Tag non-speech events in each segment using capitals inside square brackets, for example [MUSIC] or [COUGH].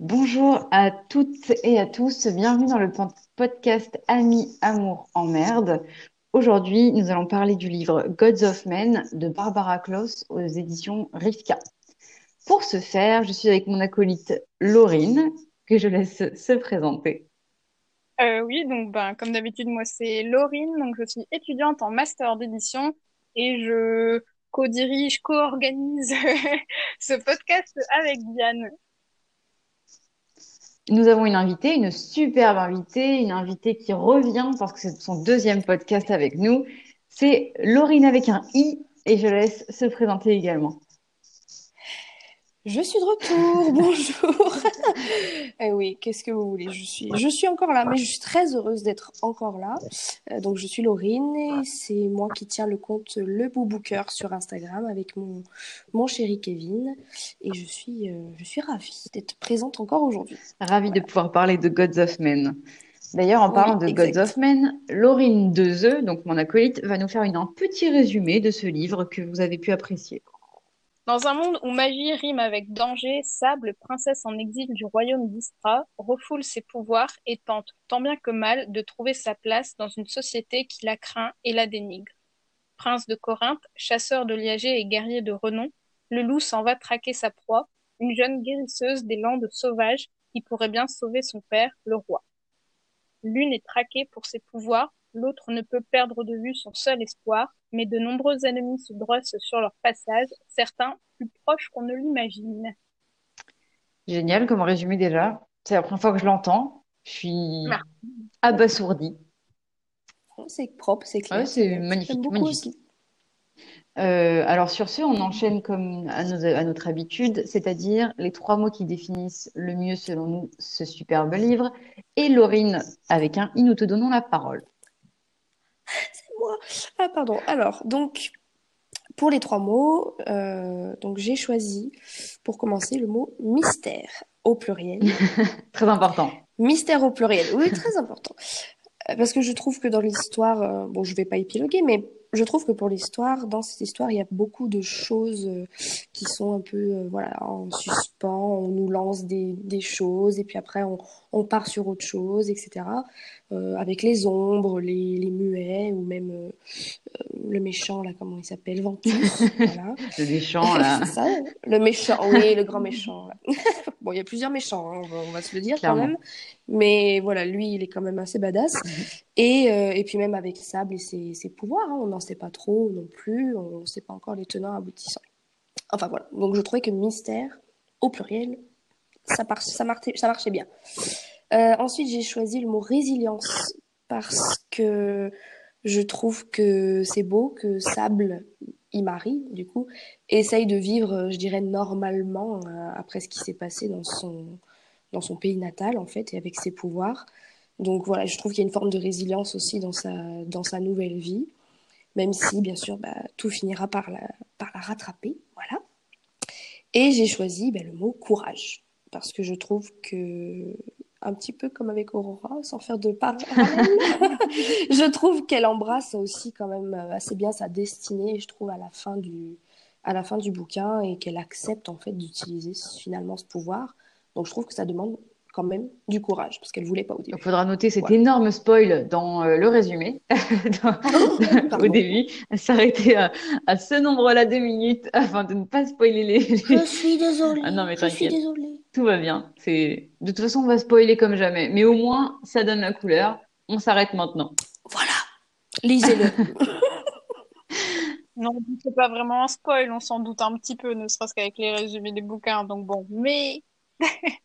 Bonjour à toutes et à tous, bienvenue dans le podcast Amis, Amour, en merde. Aujourd'hui, nous allons parler du livre Gods of Men de Barbara Kloss aux éditions Rivka. Pour ce faire, je suis avec mon acolyte Laurine, que je laisse se présenter. Euh, oui, donc ben, comme d'habitude, moi c'est Laurine, donc je suis étudiante en master d'édition et je co-dirige, co-organise [LAUGHS] ce podcast avec Diane. Nous avons une invitée, une superbe invitée, une invitée qui revient parce que c'est son deuxième podcast avec nous. C'est Laurine avec un i et je laisse se présenter également. Je suis de retour, [LAUGHS] bonjour. eh oui, qu'est-ce que vous voulez? Je suis, je suis encore là, mais je suis très heureuse d'être encore là. Euh, donc je suis Laurine et c'est moi qui tiens le compte Le Boubooker sur Instagram avec mon mon chéri Kevin et je suis euh, je suis ravie d'être présente encore aujourd'hui. Ravie de pouvoir parler de Gods of Men. D'ailleurs, en parlant de Gods of Men, Laurine Dezeux, donc mon acolyte, va nous faire une, un petit résumé de ce livre que vous avez pu apprécier. Dans un monde où magie rime avec danger, Sable, princesse en exil du royaume d'Istra, refoule ses pouvoirs et tente, tant bien que mal, de trouver sa place dans une société qui la craint et la dénigre. Prince de Corinthe, chasseur de liagers et guerrier de renom, le loup s'en va traquer sa proie, une jeune guérisseuse des landes sauvages qui pourrait bien sauver son père, le roi. L'une est traquée pour ses pouvoirs, l'autre ne peut perdre de vue son seul espoir, mais de nombreux ennemis se drossent sur leur passage, certains plus proches qu'on ne l'imagine. Génial comme résumé déjà. C'est la première fois que je l'entends. Je suis abasourdie. C'est propre, c'est clair. c'est magnifique. magnifique. Euh, alors sur ce, on enchaîne comme à, à notre habitude, c'est-à-dire les trois mots qui définissent le mieux selon nous ce superbe livre. Et Laurine, avec un I, nous te donnons la parole. Ah, pardon. Alors, donc, pour les trois mots, euh, donc j'ai choisi, pour commencer, le mot mystère au pluriel. [LAUGHS] très important. Mystère au pluriel, oui, très important. Euh, parce que je trouve que dans l'histoire, euh, bon, je vais pas épiloguer, mais je trouve que pour l'histoire, dans cette histoire, il y a beaucoup de choses euh, qui sont un peu euh, voilà, en suspens. On nous lance des, des choses et puis après on, on, part sur autre chose, etc. Euh, avec les ombres, les, les muets ou même euh, le méchant, là, comment il s'appelle Ventus. [LAUGHS] voilà. Le méchant, là. [LAUGHS] ça, le méchant, oui, le grand méchant. [LAUGHS] bon, il y a plusieurs méchants, hein, on, va, on, va, se le dire Clairement. quand même. Mais voilà, lui, il est quand même assez badass. Mhm. Et, euh, et puis même avec Sable et ses, ses pouvoirs, hein, on n'en sait pas trop non plus, on ne sait pas encore les tenants aboutissants. Enfin voilà, donc je trouvais que mystère, au pluriel, ça, par ça, marchait, ça marchait bien. Euh, ensuite, j'ai choisi le mot résilience parce que je trouve que c'est beau que Sable, il marie, du coup, essaye de vivre, je dirais, normalement euh, après ce qui s'est passé dans son, dans son pays natal, en fait, et avec ses pouvoirs. Donc voilà, je trouve qu'il y a une forme de résilience aussi dans sa, dans sa nouvelle vie, même si, bien sûr, bah, tout finira par la, par la rattraper. Voilà. Et j'ai choisi bah, le mot courage, parce que je trouve que, un petit peu comme avec Aurora, sans faire de parallèle, [LAUGHS] je trouve qu'elle embrasse aussi quand même assez bien sa destinée, je trouve, à la fin du, à la fin du bouquin, et qu'elle accepte en fait d'utiliser finalement ce pouvoir. Donc je trouve que ça demande quand même du courage parce qu'elle voulait pas au début. Il faudra noter cet voilà. énorme spoil dans euh, le résumé [LAUGHS] dans, au début, s'arrêter à, à, ce nombre-là de minutes [LAUGHS] afin de ne pas spoiler les. les... Je suis désolée. Ah non mais Je suis désolée. Tout va bien. C'est de toute façon on va spoiler comme jamais, mais au moins ça donne la couleur. On s'arrête maintenant. Voilà. Lisez-le. [LAUGHS] non, c'est pas vraiment un spoil, on s'en doute un petit peu, ne serait-ce qu'avec les résumés des bouquins. Donc bon, mais [LAUGHS]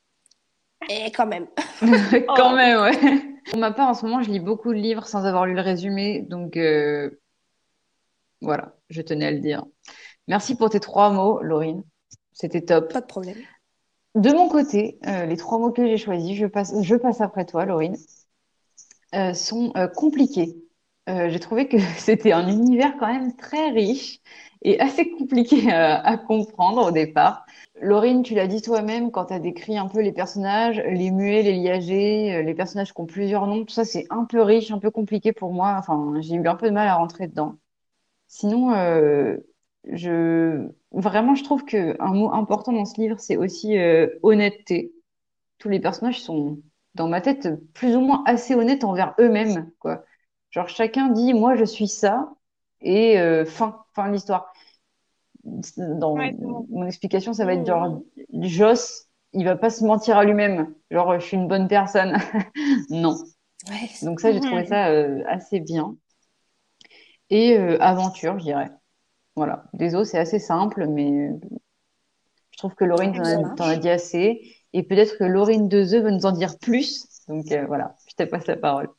et quand même. [LAUGHS] quand oh. même, ouais. Pour ma part, en ce moment, je lis beaucoup de livres sans avoir lu le résumé. Donc, euh... voilà, je tenais à le dire. Merci pour tes trois mots, Laurine. C'était top. Pas de problème. De mon côté, euh, les trois mots que j'ai choisis, je passe, après toi, Laurine, euh, sont euh, compliqués. j'ai trouvé que [LAUGHS] c'était un univers quand même très riche et assez compliqué à, comprendre au départ. Laurine, tu l'as dit toi-même quand tu as décrit un peu les personnages, les muets, les liagés, les personnages qui ont plusieurs noms, tout ça c'est un peu riche, un peu compliqué pour moi. Enfin, j'ai eu un peu de mal à rentrer dedans. Sinon, je vraiment je trouve que un mot important dans ce livre c'est aussi euh, honnêteté. tous les personnages sont, dans ma tête, plus ou moins assez honnêtes envers eux-mêmes, quoi. Genre, chacun dit, moi, je suis ça, et euh, fin, fin de l'histoire. Dans mon explication, ça va être genre, Joss, il va pas se mentir à lui-même. Genre, je suis une bonne personne. [LAUGHS] non. Donc ça, j'ai trouvé ça euh, assez bien. Et euh, aventure, je dirais. Voilà. Des c'est assez simple, mais je trouve que Laurine t'en a, dit assez. Et peut-être que Laurine Dezeux veut nous en dire plus. Donc euh, voilà, je te passe la parole.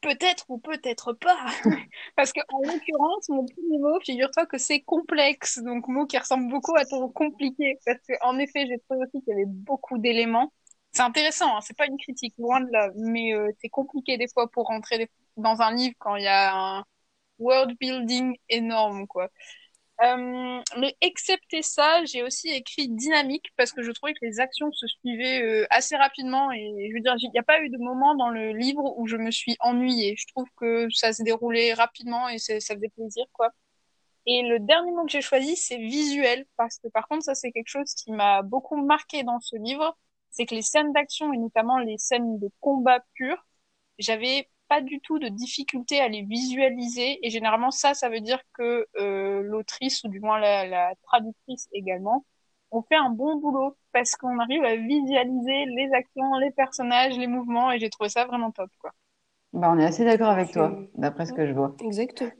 Peut-être ou peut-être pas. [LAUGHS] Parce qu'en l'occurrence, mon premier mot, figure-toi que c'est complexe. Donc, mot qui ressemble beaucoup à ton compliqué. Parce qu'en effet, j'ai trouvé aussi qu'il y avait beaucoup d'éléments. C'est intéressant, hein, c'est pas une critique, loin de là. Mais euh, c'est compliqué des fois pour rentrer dans un livre quand il y a un world building énorme, quoi. Euh, mais excepté ça, j'ai aussi écrit dynamique parce que je trouvais que les actions se suivaient euh, assez rapidement et je veux dire, il n'y a pas eu de moment dans le livre où je me suis ennuyée. Je trouve que ça se déroulait rapidement et ça faisait plaisir, quoi. Et le dernier mot que j'ai choisi, c'est visuel parce que par contre, ça c'est quelque chose qui m'a beaucoup marqué dans ce livre, c'est que les scènes d'action et notamment les scènes de combat pur, j'avais pas du tout de difficulté à les visualiser. Et généralement, ça, ça veut dire que euh, l'autrice, ou du moins la, la, traductrice également, on fait un bon boulot parce qu'on arrive à visualiser les actions, les personnages, les mouvements. Et j'ai trouvé ça vraiment top. Quoi. Bah, on est assez d'accord avec toi, d'après ce que je vois. Exactement.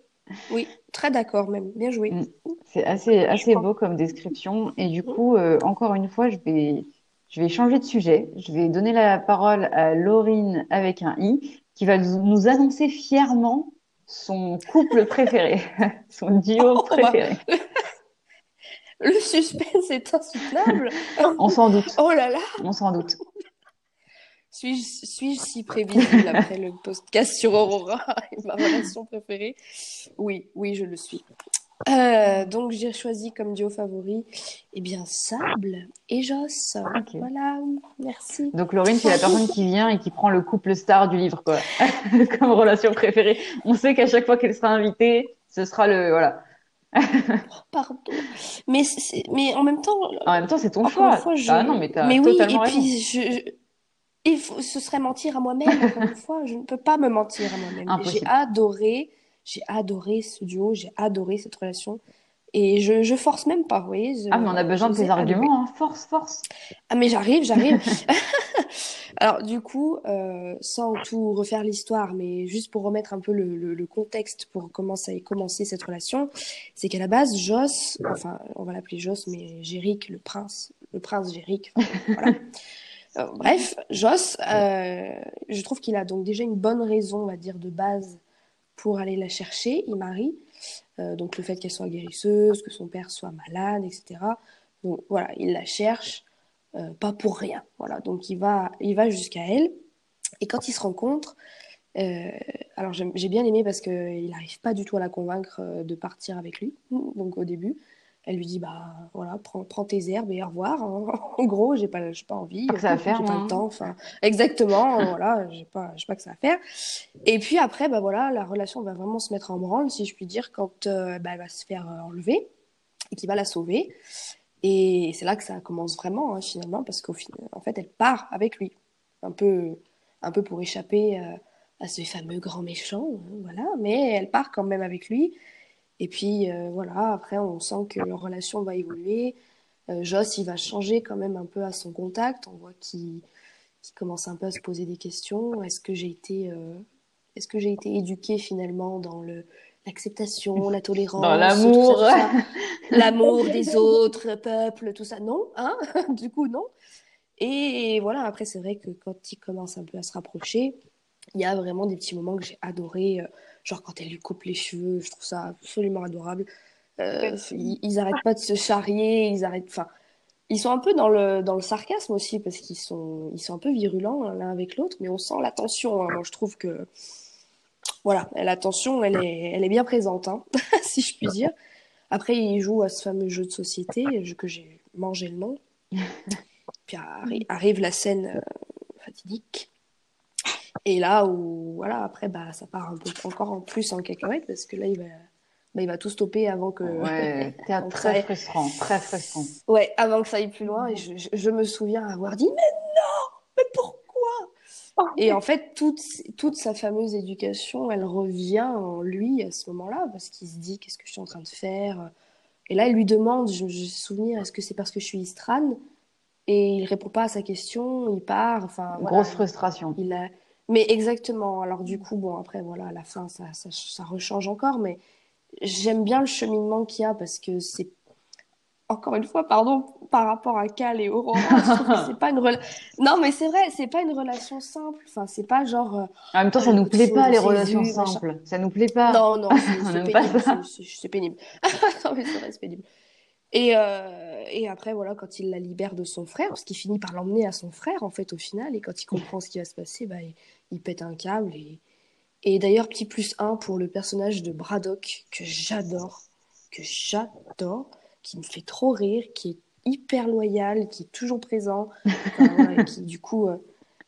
Oui, très d'accord même. Bien joué. Mm. C'est assez, assez beau comme description. Et du coup, euh, encore une fois, je vais, je vais changer de sujet. Je vais donner la parole à Laurine avec un i qui va nous annoncer fièrement son couple [LAUGHS] préféré, [LAUGHS] son duo oh, bah. préféré. Le suspense est insoutenable. [LAUGHS] On s'en doute. Oh là là. On s'en doute. Suis-je suis si prévisible après le podcast sur Aurora et ma relation préférée? Oui, oui, je le suis. Euh, donc j'ai choisi comme duo favori, eh bien Sable et Joss. Voilà, merci. Donc Laurine, c'est la personne qui vient et qui prend le couple star du livre, quoi, [LAUGHS] comme relation préférée. On sait qu'à chaque fois qu'elle sera invitée, ce sera le voilà. [LAUGHS] Pardon. Mais mais en même temps. En même temps, c'est ton choix. Ah non, mais t'as mais oui, et puis je, il faut... ce serait mentir à moi-même. Encore une [LAUGHS] fois, je ne peux pas me mentir à moi-même. J'ai adoré j'ai adoré ce duo, j'ai adoré cette relation. Et je, je force même pas, vous voyez. ah, mais on a besoin de tes arguments, hein. force, force. Ah, mais j'arrive, j'arrive. [LAUGHS] [LAUGHS] Alors, du coup, euh, sans tout refaire l'histoire, mais juste pour remettre un peu le, le, contexte pour comment ça a commencé cette relation, c'est qu'à la base, Joss, enfin, on va l'appeler Joss, mais Jéric, le prince, le prince Jéric, [LAUGHS] voilà. Euh, bref, Joss, euh, je trouve qu'il a donc déjà une bonne raison, on va dire, de base pour aller la chercher, il marie. Euh, donc le fait qu'elle soit guérisseuse, que son père soit malade, etc. Donc voilà, il la cherche, euh, pas pour rien. Voilà, donc il va, il va jusqu'à elle. Et quand ils se rencontrent, euh, alors j'ai bien aimé parce qu'il n'arrive pas du tout à la convaincre de partir avec lui. Donc au début, elle lui dit bah voilà prends, prends tes herbes et au revoir [LAUGHS] en gros j'ai pas j'ai pas envie que ça à faire j'ai pas le temps enfin exactement [LAUGHS] voilà j'ai pas j'ai pas que ça à faire. Et puis après bah voilà la relation va vraiment se mettre en branle si je puis dire quand euh, bah, elle va se faire euh, enlever et qu'il va la sauver. Et c'est là que ça commence vraiment hein, finalement parce qu'au final en fait elle part avec lui. Un peu un peu pour échapper euh, à ce fameux grand méchant hein, voilà mais elle part quand même avec lui et puis euh, voilà, après on sent que leur relation va évoluer. Euh, Joss, il va changer quand même un peu à son contact. On voit qu'il commence un peu à se poser des questions. Est-ce que j'ai été, euh, est-ce que j'ai été éduquée finalement dans le l'acceptation, la tolérance, dans l'amour, [LAUGHS] l'amour des autres peuples, tout ça Non, hein? [LAUGHS] Du coup non. Et voilà, après c'est vrai que quand il commence un peu à se rapprocher, il y a vraiment des petits moments que j'ai adoré. Genre quand elle lui coupe les cheveux, je trouve ça absolument adorable. Euh, ils, ils, arrêtent pas de se charrier, ils arrêtent. Enfin, ils sont un peu dans le dans le sarcasme aussi parce qu'ils sont ils sont un peu virulents l'un avec l'autre, mais on sent la tension. Hein. Moi, je trouve que voilà, la tension, elle est elle est bien présente, hein, [LAUGHS] si je puis dire. Après, ils jouent à ce fameux jeu de société que j'ai mangé le nom. [LAUGHS] Puis arrive la scène euh, fatidique et là où, voilà, après, bah, ça part un peu encore en plus en cacahuète parce que là, il va, bah, il va tout stopper avant que. Ouais, [LAUGHS] très frustrant, très frustrant. Ouais, avant que ça aille plus loin. Et je, je, me souviens avoir dit, mais Et en fait, toute, toute sa fameuse éducation, elle revient en lui à ce moment-là, parce qu'il se dit qu'est-ce que je suis en train de faire? Et là, il lui demande, je me souviens, est-ce que c'est parce que je suis Istran? Et il répond pas à sa question, il part. Enfin, Grosse frustration. Il a... Mais exactement. Alors du coup, bon, après, voilà, à la fin, ça, ça, ça rechange encore, mais j'aime bien le cheminement qu'il y a parce que c'est encore une fois, pardon, par rapport à Cal et Aurora, c'est pas une non mais c'est vrai, c'est pas une relation simple. Enfin, c'est pas genre. Euh, en même temps, ça nous plaît pas les relations simples. Ça nous plaît pas. Non, non, [LAUGHS] c'est pénible. C'est [LAUGHS] pénible. non mais c'est vrai, c'est pénible. Et, euh, et après, voilà, quand il la libère de son frère, parce qu'il finit par l'emmener à son frère, en fait, au final, et quand il comprend ce qui va se passer, bah, il, pète un câble. Et, et d'ailleurs, petit plus un pour le personnage de Braddock, que j'adore, que j'adore qui me fait trop rire, qui est hyper loyal, qui est toujours présent, [LAUGHS] qui du coup, euh,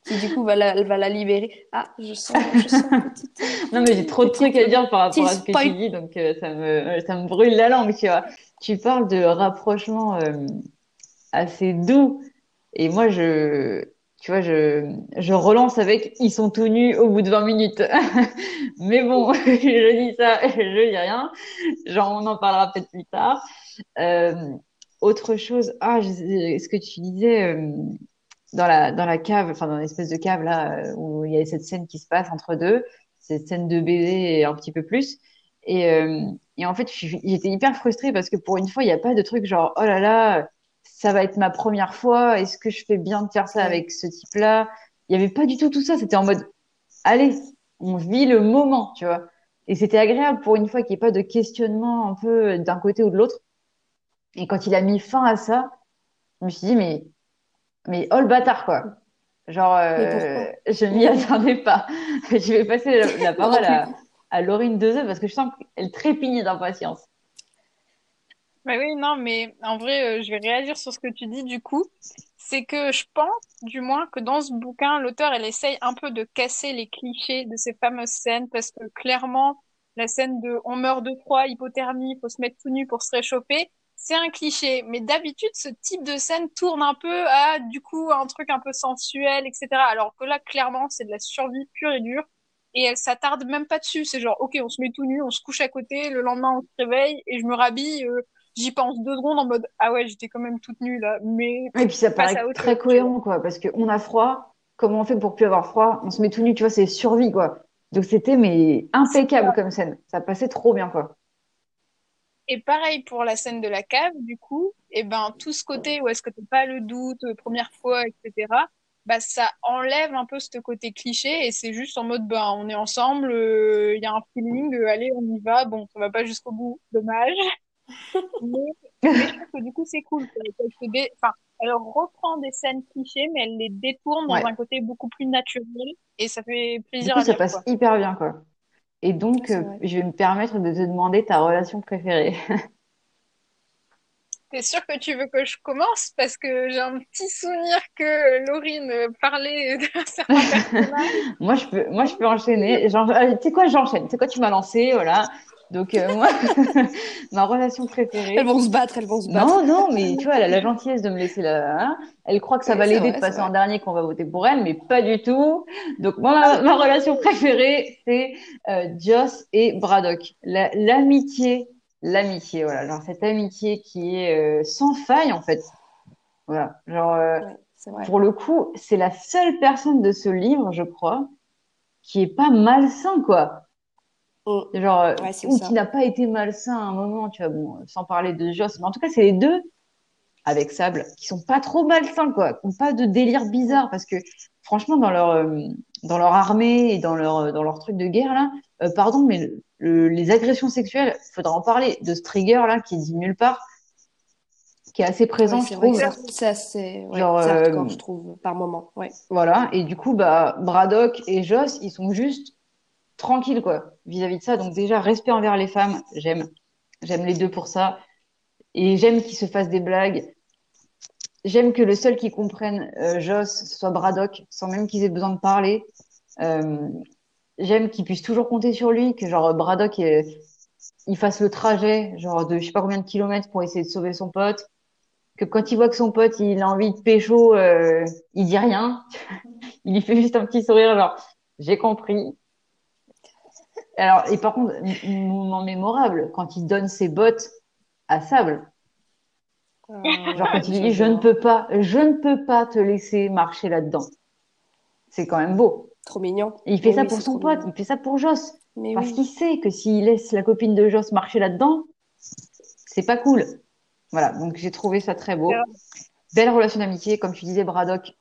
qui du coup va la, va la libérer. Ah, je sens, je sens petite. [LAUGHS] non mais j'ai trop de trucs à dire par rapport à ce que tu dis, donc euh, ça me, ça me brûle la langue, tu vois. Tu parles de rapprochement euh, assez doux, et moi je, tu vois, je, je relance avec ils sont tout nus au bout de 20 minutes. [LAUGHS] Mais bon, [LAUGHS] je dis ça, je dis rien. Genre, on en parlera peut-être plus tard. Euh, autre chose, ah, ce que tu disais euh, dans la dans la cave, enfin dans l'espèce de cave là euh, où il y a cette scène qui se passe entre deux, cette scène de bébé et un petit peu plus. Et, et en fait, j'étais hyper frustrée parce que pour une fois, il n'y a pas de truc genre oh là là ça va être ma première fois, est-ce que je fais bien de faire ça avec ce type-là? Il n'y avait pas du tout tout ça, c'était en mode, allez, on vit le moment, tu vois. Et c'était agréable pour une fois qu'il n'y ait pas de questionnement un peu d'un côté ou de l'autre. Et quand il a mis fin à ça, je me suis dit, mais, mais oh le bâtard, quoi. Genre, euh, je m'y attendais pas. [LAUGHS] je vais passer la, parole à, [LAUGHS] à Laurine Dezeux parce que je sens qu'elle trépigne d'impatience. Bah oui, non, mais en vrai, euh, je vais réagir sur ce que tu dis du coup. C'est que je pense, du moins, que dans ce bouquin, l'auteur, elle essaye un peu de casser les clichés de ces fameuses scènes parce que clairement, la scène de on meurt de froid, hypothermie, faut se mettre tout nu pour se réchauffer, c'est un cliché. Mais d'habitude, ce type de scène tourne un peu à, du coup, un truc un peu sensuel, etc. Alors que là, clairement, c'est de la survie pure et dure. Et elle s'attarde même pas dessus. C'est genre, ok, on se met tout nu, on se couche à côté, le lendemain on se réveille et je me rhabille. Euh, j'y pense deux secondes en mode ah ouais j'étais quand même toute nue là mais et puis ça paraît très cohérent quoi parce qu'on a froid comment on fait pour plus avoir froid? On se met tout nu tu vois c'est survie quoi. Donc c'était mais impeccable comme scène. Ça passait trop bien quoi. Et pareil pour la scène de la cave du coup et ben tout ce côté où est-ce que t'as pas le doute euh, première fois etc bah ça enlève un peu ce côté cliché et c'est juste en mode bah on est ensemble il euh, y a un feeling euh, allez on y va bon ça va pas jusqu'au bout dommage mais, je trouve que du coup, c'est cool. Enfin, elle reprend des scènes clichés, mais elle les détourne dans un côté beaucoup plus naturel. Et ça fait plaisir du coup, ça passe hyper bien, quoi. Et donc, euh, je vais me permettre de te demander ta relation préférée. [LAUGHS] T'es sûr que tu veux que je commence? Parce que j'ai un petit souvenir que Laurine parlait [LAUGHS] d'un certain personnage. [LAUGHS] moi, je peux, moi, je peux enchaîner. Euh, tu sais quoi, j'enchaîne. Tu sais quoi, tu m'as lancé, voilà. Donc euh, moi, [LAUGHS] ma relation préférée. Elles vont se battre, elles vont se battre. Non, non, mais tu vois, elle a la gentillesse de me laisser là. Hein. elle croit que ça va l'aider de passer en dernier, qu'on va voter pour elle, mais pas du tout. Donc moi, ma, relation préférée, c'est euh, Joss et Braddock. L'amitié, l'amitié, voilà. Genre cette amitié qui est euh, sans faille en fait. Voilà, genre. Pour le coup, c'est la seule personne de ce livre, je crois, qui est pas malsain, quoi. Mm. Genre, euh, ou qui n'a pas été malsain à un moment, tu vois, bon, sans parler de Joss. Mais en tout cas, c'est les deux, avec Sable, qui sont pas trop malsains, quoi, qui n'ont pas de délire bizarre, parce que franchement, dans leur, euh, dans leur armée et dans leur, dans leur truc de guerre, là, euh, pardon, mais les agressions sexuelles, faudra en parler, de ce trigger, là, qui dit nulle part, qui est assez présent, je trouve. C'est assez, ouais, Genre, je trouve, par moment, ouais. Voilà, et du coup, bah, Braddock et Joss, ils sont juste tranquille quoi vis-à-vis de ça. Donc déjà respect envers les femmes, j'aime, j'aime les deux pour ça, et j'aime qu'ils se fassent des blagues. J'aime que le seul qui comprenne euh, Joss soit Braddock, sans même qu'ils aient besoin de parler. Euh, j'aime qu'ils puissent toujours compter sur lui, que genre Braddock il fasse le trajet, genre de je sais pas combien de kilomètres pour essayer de sauver son pote. Que quand il voit que son pote il a envie de pécho, euh, il dit rien. [LAUGHS] il lui fait juste un petit sourire, genre, j'ai compris. Alors, et par contre, moment mémorable, quand il donne ses bottes à Sable. Euh, genre quand il dit je ne peux pas, je ne peux pas te laisser marcher là-dedans. C'est quand même beau. Trop mignon. il fait ça pour son pote, il fait ça pour Joss. parce qu'il sait que s'il laisse la copine de Joss marcher là-dedans, c'est pas cool. Voilà, donc j'ai trouvé ça très beau. Belle relation d'amitié, comme tu disais, Braddock.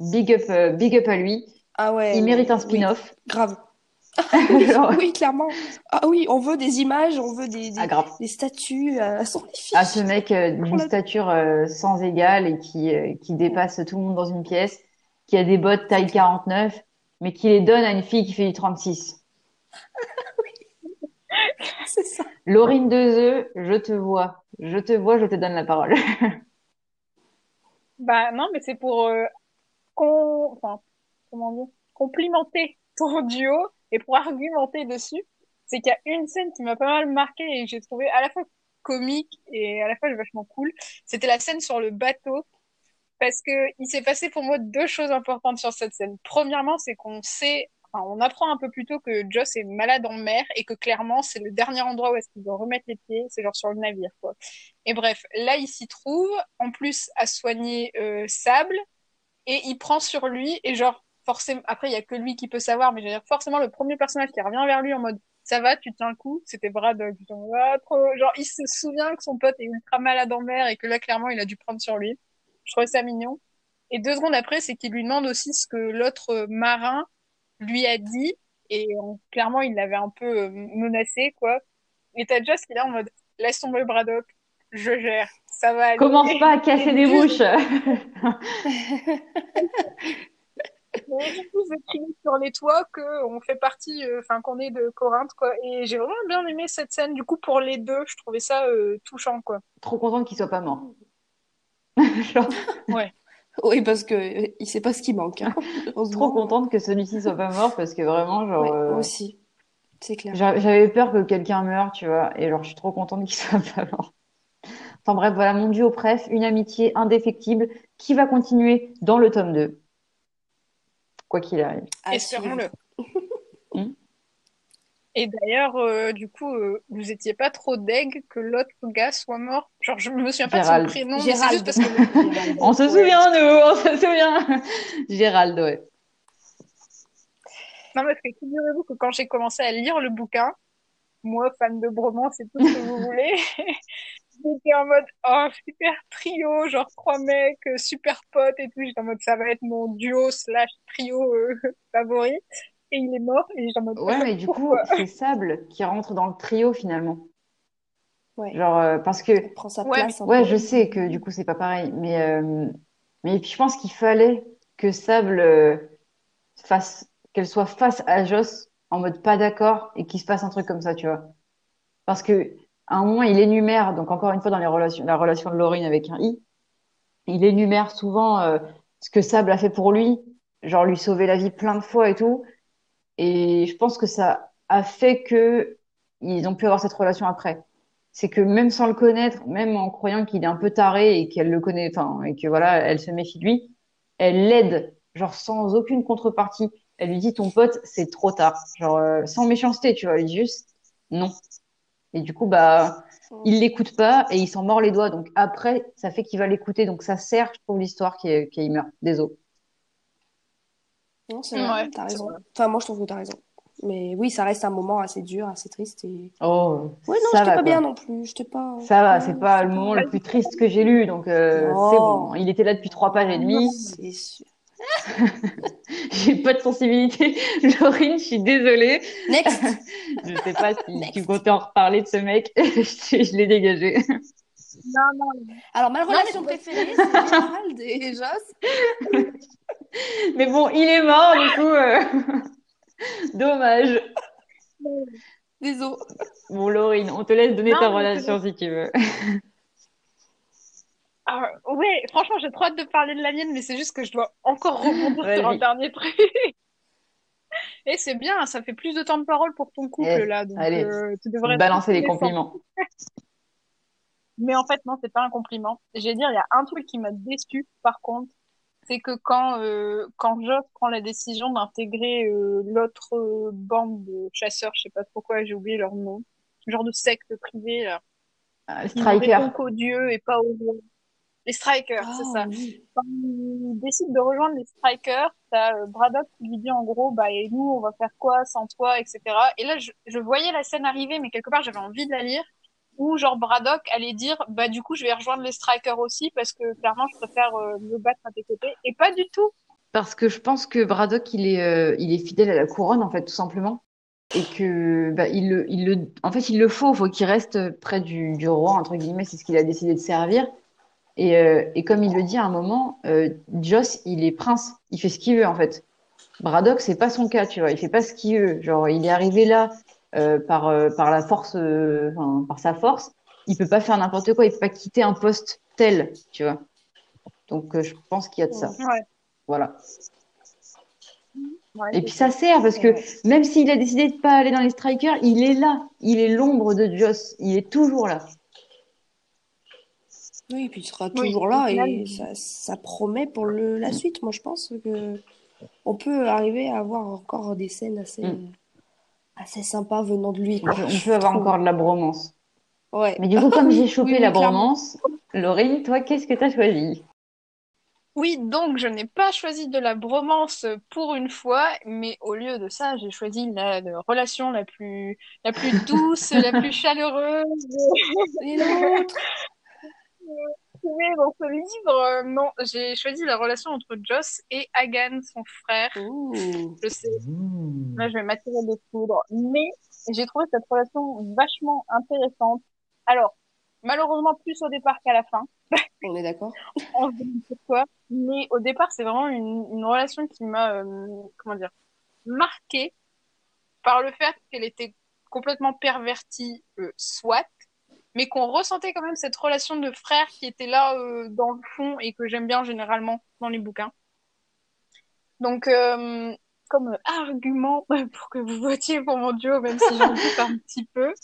Big up, euh, big up à lui. Ah ouais. Il mérite un spin-off. grave. Oui, clairement. Ah oui, on veut des images, on veut des, des, ah, des statues euh, sans Ah, ce mec euh, d'une stature euh, sans égale et qui, euh, qui dépasse tout le monde dans une pièce, qui a des bottes taille 49, mais qui les donne à une fille qui fait du 36. oui, [LAUGHS] c'est ça. Laurine Dezeux, je te vois. Je te vois, je te donne la parole. [LAUGHS] bah non, mais c'est pour con... enfin, comment dire, complimenter ton duo et pour argumenter dessus, c'est qu'il y a une scène qui m'a pas mal marqué et que j'ai trouvé à la fois comique et à la fois vachement cool. C'était la scène sur le bateau parce que il s'est passé pour moi deux choses importantes sur cette scène. Premièrement, c'est qu'on sait, enfin, on apprend un peu plus tôt que Joss est malade en mer et que clairement c'est le dernier endroit où est-ce qu'il doit remettre les pieds, c'est genre sur le navire quoi. Et bref, là il s'y trouve, en plus à soigner euh, Sable et il prend sur lui et genre forcément, après, il y a que lui qui peut savoir, mais je veux dire, forcément, le premier personnage qui revient vers lui en mode, ça va, tu tiens le coup, c'était Braddock. Ah, genre, il se souvient que son pote est ultra malade en mer et que là, clairement, il a dû prendre sur lui. Je trouvais ça mignon. Et deux secondes après, c'est qu'il lui demande aussi ce que l'autre marin lui a dit. Et clairement, il l'avait un peu euh, menacé, quoi. Et t'as Joss qui est là en mode, laisse tomber Braddock, je gère, ça va aller. Commence pas à [LAUGHS] casser des bouches. [LAUGHS] [LAUGHS] du coup, sur les toits qu'on fait partie, euh, enfin qu'on est de Corinthe, quoi. Et j'ai vraiment bien aimé cette scène. Du coup, pour les deux, je trouvais ça euh, touchant, quoi. Trop contente qu'il soit pas mort. [LAUGHS] Ouais. Oui, parce que euh, il sait pas ce qui manque. Hein, [LAUGHS] Trop contente que celui-ci soit pas mort parce que vraiment, genre. moi aussi. C'est clair. J'avais peur que quelqu'un meure, tu vois. Et genre, je suis trop contente qu'il [LAUGHS] soit pas mort. Enfin bref, voilà mon duo bref, une amitié indéfectible qui va continuer dans le tome 2 quoi qu'il arrive. Espérons-le. [LAUGHS] Hmm. Et d'ailleurs, euh, du coup, euh, vous étiez pas trop deg que l'autre gars soit mort? Genre, je me souviens pas de son prénom, Gérald. parce que... [LAUGHS] on se souvient, nous, on se souvient. [LAUGHS] Gérald, ouais. Non, parce que figurez-vous que quand j'ai commencé à lire le bouquin, moi, fan de bromance c'est tout ce que vous voulez, j'étais en mode oh super trio genre trois mecs euh, super potes et tout. J'étais en mode ça va être mon duo slash trio euh, [LAUGHS] favori. Et il est mort. Et j'étais en mode ouais [LAUGHS] mais du coup c'est Sable qui rentre dans le trio finalement. Ouais. genre euh, parce que prend sa place ouais, je sais que du coup c'est pas pareil. Mais mais puis je pense qu'il fallait que Sable fasse qu'elle soit face à Joss en mode pas d'accord et qu'il se passe un truc comme ça tu vois. Parce que à un moment, il énumère, donc encore une fois dans les relations, la relation de Laurine avec un i, il énumère souvent euh, ce que Sable a fait pour lui, genre lui sauver la vie plein de fois et tout. Et je pense que ça a fait que ils ont pu avoir cette relation après. C'est que même sans le connaître, même en croyant qu'il est un peu taré et qu'elle le connaît, enfin, et que voilà, elle se méfie de lui, elle l'aide, genre sans aucune contrepartie. Elle lui dit ton pote, c'est trop tard, genre euh, sans méchanceté, tu vois, elle dit juste non, et du coup, bah, il l'écoute pas et il s'en mord les doigts. Donc après, ça fait qu'il va l'écouter. Donc ça sert, je trouve, l'histoire qu'il qui meurt. Désolé. Non, c'est vrai, t'as raison. Enfin, moi, je trouve que t'as raison. Mais oui, ça reste un moment assez dur, assez triste. Et... Oh, ouais, non, j'étais pas bien non plus. J'étais pas. Ça va, c'est pas le moment le plus triste que j'ai lu, donc euh, c'est bon. Il était là depuis trois pages et demie. C'est sûr. [LAUGHS] J'ai pas de sensibilité. [LAUGHS] Laurine, je suis désolée. Next. [LAUGHS] je sais pas si tu comptais en reparler de ce mec. je, l'ai dégagé. Non, non. Alors, ma relation préférée, c'est Gérald et Joss. mais bon, il est mort, du coup. Euh... Dommage. Désolé. Bon, Laurine, on te laisse donner ta relation si tu veux. Ah, ouais, franchement, j'ai trop hâte de parler de la mienne, mais c'est juste que je dois encore rebondir sur un dernier truc. [LAUGHS] Et c'est bien, ça fait plus de temps de parole pour ton couple eh, là, donc allez, euh, tu devrais balancer les compliments. [LAUGHS] mais en fait, non, c'est pas un compliment. Je vais dire, il y a un truc qui m'a déçu, par contre, c'est que quand, euh, quand Joss prend la décision d'intégrer euh, l'autre bande de chasseurs, je sais pas pourquoi, j'ai oublié leur nom, genre de secte privée, là. Euh, Striker. aux dieux et pas aux les strikers, c'est ça. Ah, oui. Quand il décide de rejoindre les strikers, t'as euh, Braddock qui lui dit en gros, bah et nous on va faire quoi sans toi, etc. Et là je, je voyais la scène arriver, mais quelque part j'avais envie de la lire, où genre Braddock allait dire, bah du coup je vais rejoindre les strikers aussi parce que clairement je préfère euh, me battre à tes côtés. Et pas du tout. Parce que je pense que Braddock, il est, euh, il est fidèle à la couronne, en fait, tout simplement. Et que, bah, il le, il le, en fait, il le faut, faut qu'il reste près du, du roi, entre guillemets, c'est ce qu'il a décidé de servir. Et, euh, et comme il le dit à un moment, euh, Joss, il est prince, il fait ce qu'il veut, en fait. Braddock, c'est pas son cas, tu vois, il fait pas ce qu'il veut. Genre, il est arrivé là euh, par, par la force, enfin, par sa force. Il peut pas faire n'importe quoi, il peut pas quitter un poste tel, tu vois. Donc, je pense qu'il y a de ça. Ouais. Voilà. Ouais, Et puis ça sert parce que même s'il a décidé de pas aller dans les strikers, il est là. Il est l'ombre de Joss. Il est toujours là. Oui, puis il sera Oui, toujours là final, et ça, ça promet pour le, la suite. Moi, je pense que on peut arriver à avoir encore des scènes assez, Mm. assez sympas venant de lui, On quoi. peut, on Je peut avoir encore de la bromance. Ouais. Mais du coup, comme j'ai chopé Oui, la bromance, Laurine, toi, qu'est-ce que t'as choisi? Oui, donc je n'ai pas choisi de la bromance pour une fois, mais au lieu de ça, j'ai choisi la, la relation la plus, la plus douce, la plus chaleureuse [LAUGHS] Et l'autre? Trouvée dans ce livre. Euh, Non, j'ai choisi la relation entre Joss et Hagan, son frère. Ouh. Je sais, là je vais m'attirer des foudres, mais j'ai trouvé cette relation vachement intéressante. Alors, malheureusement plus au départ qu'à la fin. [LAUGHS] On est d'accord? on se demande pourquoi. Mais au départ, c'est vraiment une, une relation qui m'a, euh, comment dire, marquée par le fait qu'elle était complètement pervertie, euh, soit, mais qu'on ressentait quand même cette relation de frère qui était là euh, dans le fond et que j'aime bien généralement dans les bouquins. Donc, euh, comme argument [LAUGHS] pour que vous votiez pour mon duo, même si j'en doute un petit peu. [LAUGHS]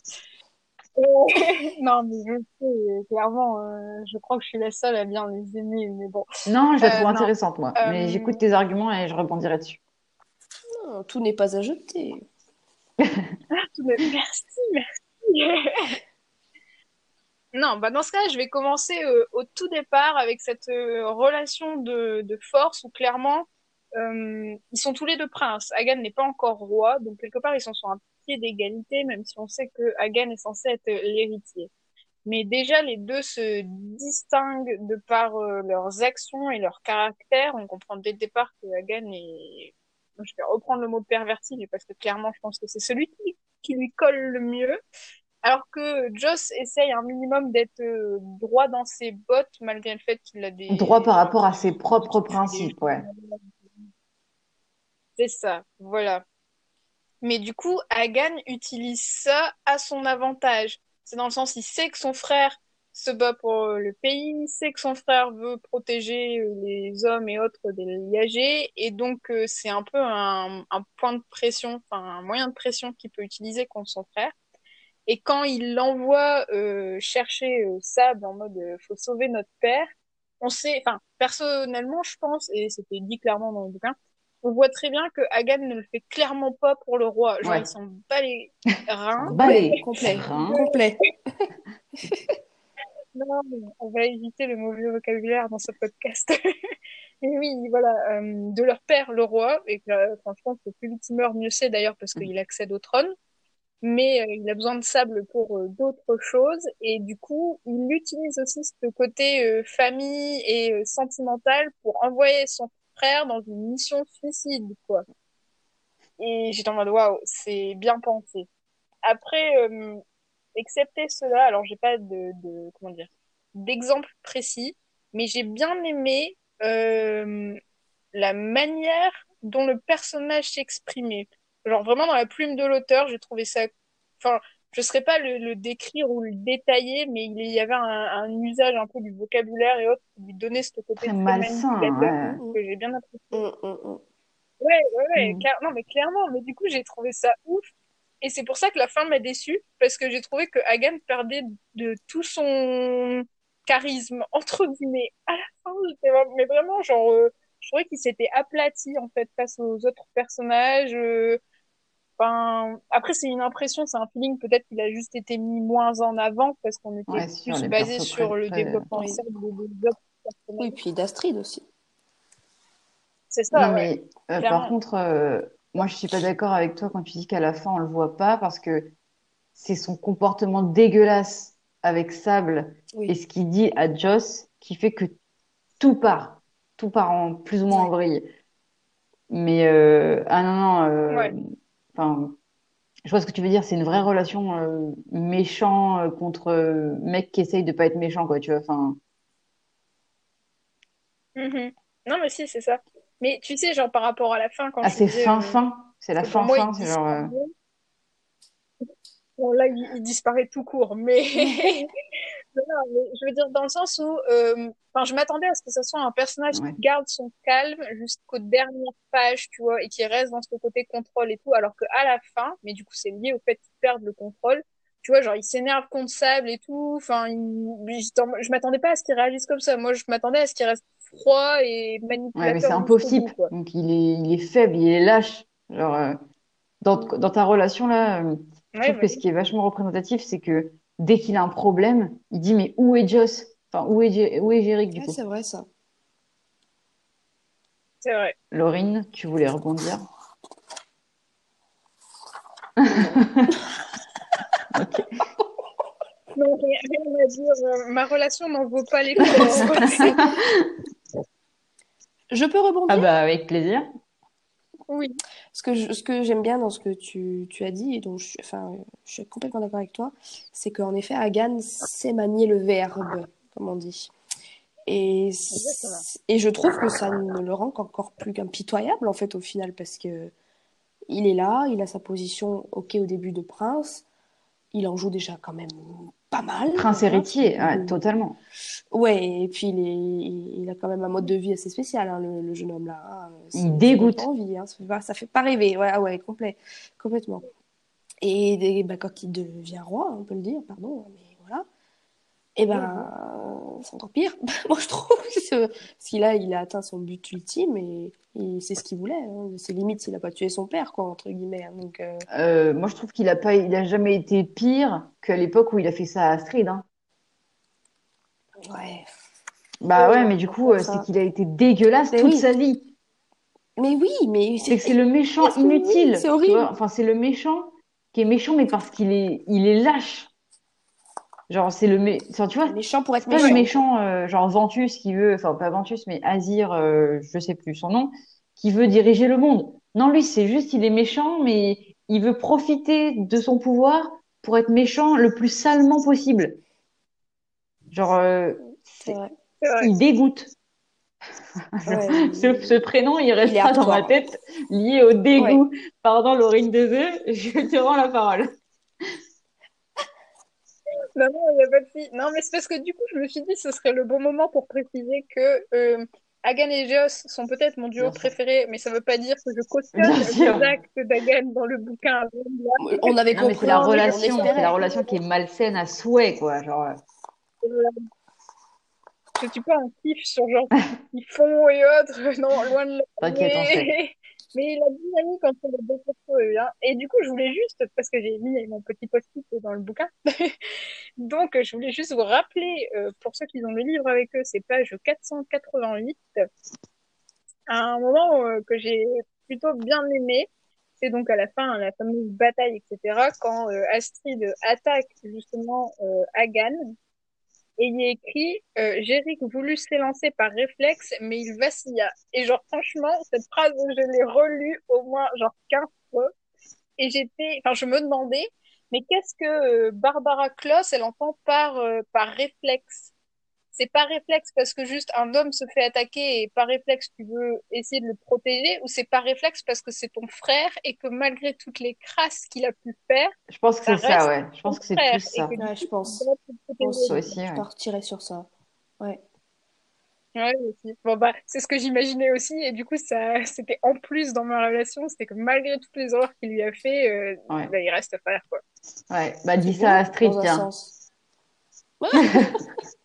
Non, mais je sais, clairement, euh, je crois que je suis la seule à bien les aimer, mais bon. Non, je la Euh, trouve non. intéressante, moi. Euh, Mais j'écoute tes arguments et je rebondirai dessus. Non, tout n'est pas à jeter. [LAUGHS] Merci, merci. Non, bah dans ce cas, je vais commencer euh, au tout départ avec cette euh, relation de, force où clairement euh, ils sont tous les deux princes. Hagan n'est pas encore roi, donc quelque part ils sont sur un pied d'égalité, même si on sait que Hagan est censé être l'héritier. Mais déjà, les deux se distinguent de par leurs actions et leur caractère. On comprend dès le départ que Hagan est... Je vais reprendre le mot perverti, mais parce que clairement, je pense que c'est celui qui lui colle le mieux. Alors que Joss essaye un minimum d'être euh, droit dans ses bottes, malgré le fait qu'il a des... Droit par rapport à ses propres principes, ouais. C'est ça, voilà. Mais du coup, Hagan utilise ça à son avantage. C'est dans le sens, il sait que son frère se bat pour euh, le pays, il sait que son frère veut protéger euh, les hommes et autres des liagés, et donc euh, c'est un peu un, un point de pression, enfin un moyen de pression qu'il peut utiliser contre son frère. Et quand il l'envoie euh, chercher euh, Sab en mode euh, faut sauver notre père, on sait, enfin personnellement je pense, et c'était dit clairement dans le bouquin, on voit très bien que Hagan ne le fait clairement pas pour le roi. Genre Ouais. il s'en bat les reins. [LAUGHS] Balai. Complet. Rein. Complet. [LAUGHS] Non, mais on va éviter le mauvais vocabulaire dans ce podcast. [LAUGHS] Oui, voilà, euh, de leur père, le roi, et que, euh, franchement, que plus vite il meurt, mieux c'est d'ailleurs, parce qu'il accède au trône. Mais euh, il a besoin de sable pour euh, d'autres choses, et du coup, il utilise aussi ce côté euh, famille et sentimental pour envoyer son frère dans une mission suicide, quoi. Et j'étais en mode, waouh, c'est bien pensé. Après, euh, excepté cela, alors j'ai pas de, de comment dire d'exemple précis, mais j'ai bien aimé euh, la manière dont le personnage s'exprimait. Genre vraiment dans la plume de l'auteur, j'ai trouvé ça. Enfin, je ne saurais pas le, le décrire ou le détailler, mais il y avait un, un usage un peu du vocabulaire et autres qui lui donnait ce côté Très malsain, ouais. que j'ai bien apprécié. Hum, hum, hum. Ouais, ouais, ouais, Mm. clair- non, mais clairement, mais du coup, j'ai trouvé ça ouf. Et c'est pour ça que la fin m'a déçue, parce que j'ai trouvé que Hagan perdait de tout son charisme, entre guillemets. À la fin, mais vraiment, genre, euh, je trouvais qu'il s'était aplati en fait face aux autres personnages. Euh, enfin, après c'est une impression, c'est un feeling. Peut-être qu'il a juste été mis moins en avant parce qu'on était plus basé sur le développement personnages. Oui, puis d'Astrid aussi. C'est ça. Non, mais euh, par contre, euh, moi je suis pas d'accord avec toi quand tu dis qu'à la fin on le voit pas parce que c'est son comportement dégueulasse avec Sable et ce qu'il dit à Joss qui fait que tout part tout part en plus ou moins en vrille. Mais euh, ah non non, euh, enfin, je vois ce que tu veux dire. C'est une vraie relation euh, méchant euh, contre euh, mec qui essaye de pas être méchant quoi. Tu vois, enfin. Mm-hmm. Non mais si c'est ça. Mais tu sais genre par rapport à la fin quand. Ah c'est fin fin. C'est la fin fin. C'est genre. Bon, là, il, il, disparaît tout court, mais [LAUGHS] [LAUGHS] je veux dire dans le sens où, euh, enfin, je m'attendais à ce que ce soit un personnage qui garde son calme jusqu'aux dernières pages, tu vois, et qui reste dans ce côté contrôle et tout, alors que à la fin, mais du coup, c'est lié au fait qu'il perde le contrôle. Tu vois, genre, il s'énerve contre Sable et tout. Enfin, je m'attendais pas à ce qu'il réagisse comme ça. Moi, je m'attendais à ce qu'il reste froid et manipulateur. Ouais, mais c'est impossible. Donc, il est, il est faible, il est lâche. Genre, euh, dans, dans ta relation là, euh, je trouve que ce qui est vachement représentatif, c'est que dès qu'il a un problème, il dit mais où est Joss? Enfin, où est, où est Jéric du coup? C'est vrai ça. C'est vrai. Laurine, tu voulais rebondir? [LAUGHS] Ok. Non, rien à dire. Euh, ma relation n'en vaut pas les coups. [LAUGHS] Je peux rebondir? Ah bah avec plaisir. Oui. Ce que, ce que j'aime bien dans ce que tu, tu as dit, et dont je, enfin, je suis complètement d'accord avec toi, c'est qu'en effet, Hagan sait manier le verbe, comme on dit. Et, et je trouve que ça ne le rend qu'encore plus impitoyable, en fait, au final, parce que il est là, il a sa position, ok, au début de prince, il en joue déjà quand même pas mal. Prince héritier, ouais, totalement. Ouais, et puis il, est, il a quand même un mode de vie assez spécial, hein, le, le, jeune homme là. Hein. Il dégoûte. Envie, hein. ça, fait pas, ça fait pas rêver, ouais, ah ouais, complet, complètement. Et, et bah, quand il devient roi, on peut le dire, pardon, mais et eh ben, c'est encore pire, [LAUGHS] moi je trouve, [LAUGHS] parce qu'il a, il a atteint son but ultime et, et c'est ce qu'il voulait. Hein. C'est limite s'il a pas tué son père, quoi, entre guillemets. Hein. Donc, euh... Euh, moi je trouve qu'il a pas, il a jamais été pire qu'à l'époque où il a fait ça à Astrid. Hein. Ouais. Bah ouais, mais du coup, euh, c'est qu'il a été dégueulasse mais toute oui. sa vie. Mais oui, mais c'est que c'est le méchant inutile. C'est horrible. Enfin, c'est le méchant qui est méchant, mais parce qu'il est, il est lâche. Genre, c'est le mé... enfin, tu vois, méchant pour être méchant. Pas le méchant, euh, genre Ventus qui veut, enfin, pas Ventus, mais Azir, euh, je sais plus son nom, qui veut diriger le monde. Non, lui, c'est juste, il est méchant, mais il veut profiter de son pouvoir pour être méchant le plus salement possible. Genre, euh, vrai. il dégoûte. [LAUGHS] Ouais, ce, ce, prénom, il restera il dans ma tête lié au dégoût. Ouais. Pardon, Laurine Dezeux, [LAUGHS] je te rends la parole. Non, non, il n'y a pas de fille. Non, mais c'est parce que du coup, je me suis dit ce serait le bon moment pour préciser que euh, Hagan et Geos sont peut-être mon duo préféré, mais ça ne veut pas dire que je cautionne les actes d'Hagan dans le bouquin. On avait compris. C'est la relation, c'est la relation qui est malsaine à souhait, quoi. Genre. Euh... Je suis pas un kiff sur genre ils font et autres. [LAUGHS] Non, loin de là. T'inquiète, on sait. [LAUGHS] Mais la dynamique entre les deux persos est bien. Et du coup, je voulais juste, parce que j'ai mis mon petit post-it dans le bouquin, [LAUGHS] donc je voulais juste vous rappeler, euh, pour ceux qui ont le livre avec eux, c'est page 488, à un moment euh, que j'ai plutôt bien aimé. C'est donc à la fin, la fameuse bataille, etc., quand euh, Astrid attaque justement Hagan, et il est écrit euh, Jéric voulut s'élancer par réflexe, mais il vacilla. Et genre, franchement, cette phrase, je l'ai relue au moins genre 15 fois. Et j'étais, enfin, je me demandais, mais qu'est-ce que euh, Barbara Kloss, elle entend par, euh, par réflexe? C'est pas réflexe parce que juste un homme se fait attaquer et par réflexe tu veux essayer de le protéger ou c'est pas réflexe parce que c'est ton frère et que malgré toutes les crasses qu'il a pu faire je pense que c'est ça ouais je pense que c'est plus ça ouais, je pense je pense aussi ouais. je partirais sur ça ouais Ouais, aussi. Bon, bah, c'est ce que j'imaginais aussi. Et du coup, ça, c'était en plus dans ma relation. C'était que malgré toutes les horreurs qu'il lui a fait, euh, ouais. bah, il reste frère, quoi. Ouais, bah, dis ça à Astrid, tiens. Ouais. [LAUGHS]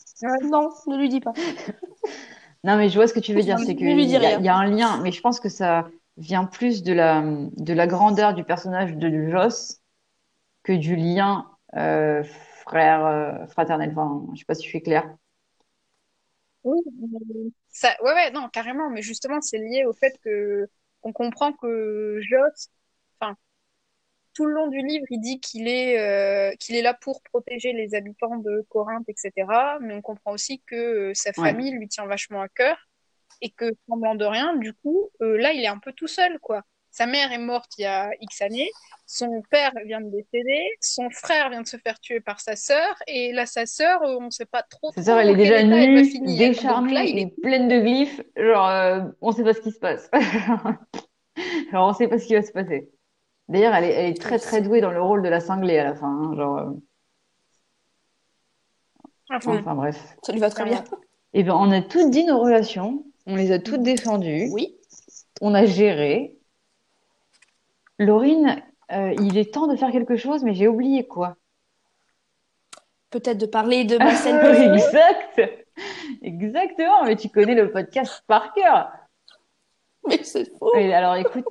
non, ne lui dis pas. [LAUGHS] Non, mais je vois ce que tu veux dire. C'est qu'il y, a- y a un lien, mais je pense que ça vient plus de la, de la grandeur du personnage de Joss que du lien euh, frère, euh, fraternel. Enfin, je sais pas si je suis claire. Oui, ça, ouais, ouais, non, carrément, mais justement, c'est lié au fait que on comprend que Joss, tout le long du livre, il dit qu'il est, euh, qu'il est là pour protéger les habitants de Corinthe, etc. Mais on comprend aussi que euh, sa famille lui tient vachement à cœur et que, semblant de rien, du coup, euh, là, il est un peu tout seul, quoi. Sa mère est morte il y a X années, son père vient de décéder, son frère vient de se faire tuer par sa sœur, et là, sa sœur, on ne sait pas trop. Sa sœur, elle est déjà nue, décharnée, là, il est pleine de glyphes, genre, on ne sait pas ce qui se passe. [LAUGHS] genre, on ne sait pas ce qui va se passer. D'ailleurs, elle est, elle est très très douée dans le rôle de la cinglée à la fin. Hein, genre, euh. enfin, bref. Ça lui va très bien. Et eh ben, on a toutes dit nos relations, on les a toutes défendues. Oui. On a géré. Laurine, euh, il est temps de faire quelque chose, mais j'ai oublié quoi. Peut-être de parler de [LAUGHS] ma scène Exact. Exactement, mais tu connais le podcast par cœur. Mais c'est faux. alors écoute,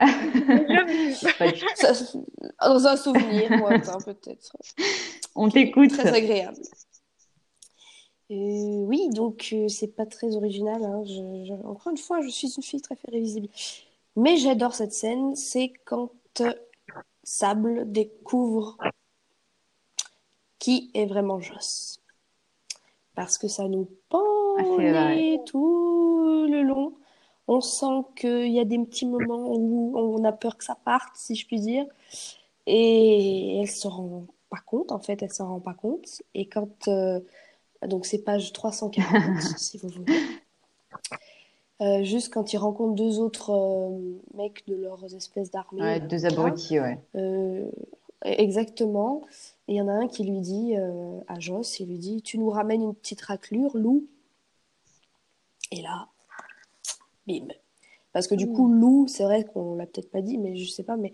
[LAUGHS] dans un souvenir, [LAUGHS] peut-être. On t'écoute. Très agréable. Euh, oui, donc euh, c'est pas très original. Hein. encore une fois, je suis une fille très prévisible. Mais j'adore cette scène. C'est quand Sable découvre qui est vraiment Joss. Parce que ça nous pend ah, tout le long on sent qu'il y a des petits moments où on a peur que ça parte, si je puis dire. Et elle se rend pas compte, en fait, elle s'en rend pas compte. Et quand. Euh, donc, c'est page 340, [LAUGHS] si vous voulez. Euh, juste quand il rencontre deux autres euh, mecs de leurs espèces d'armée. Ouais, deux abrutis, ouais. exactement. Et il y en a un qui lui dit à Joss, il lui dit Tu nous ramènes une petite raclure, loup? Et là, bim. Parce que du hmm. coup, loup, c'est vrai qu'on l'a peut-être pas dit, mais je sais pas, mais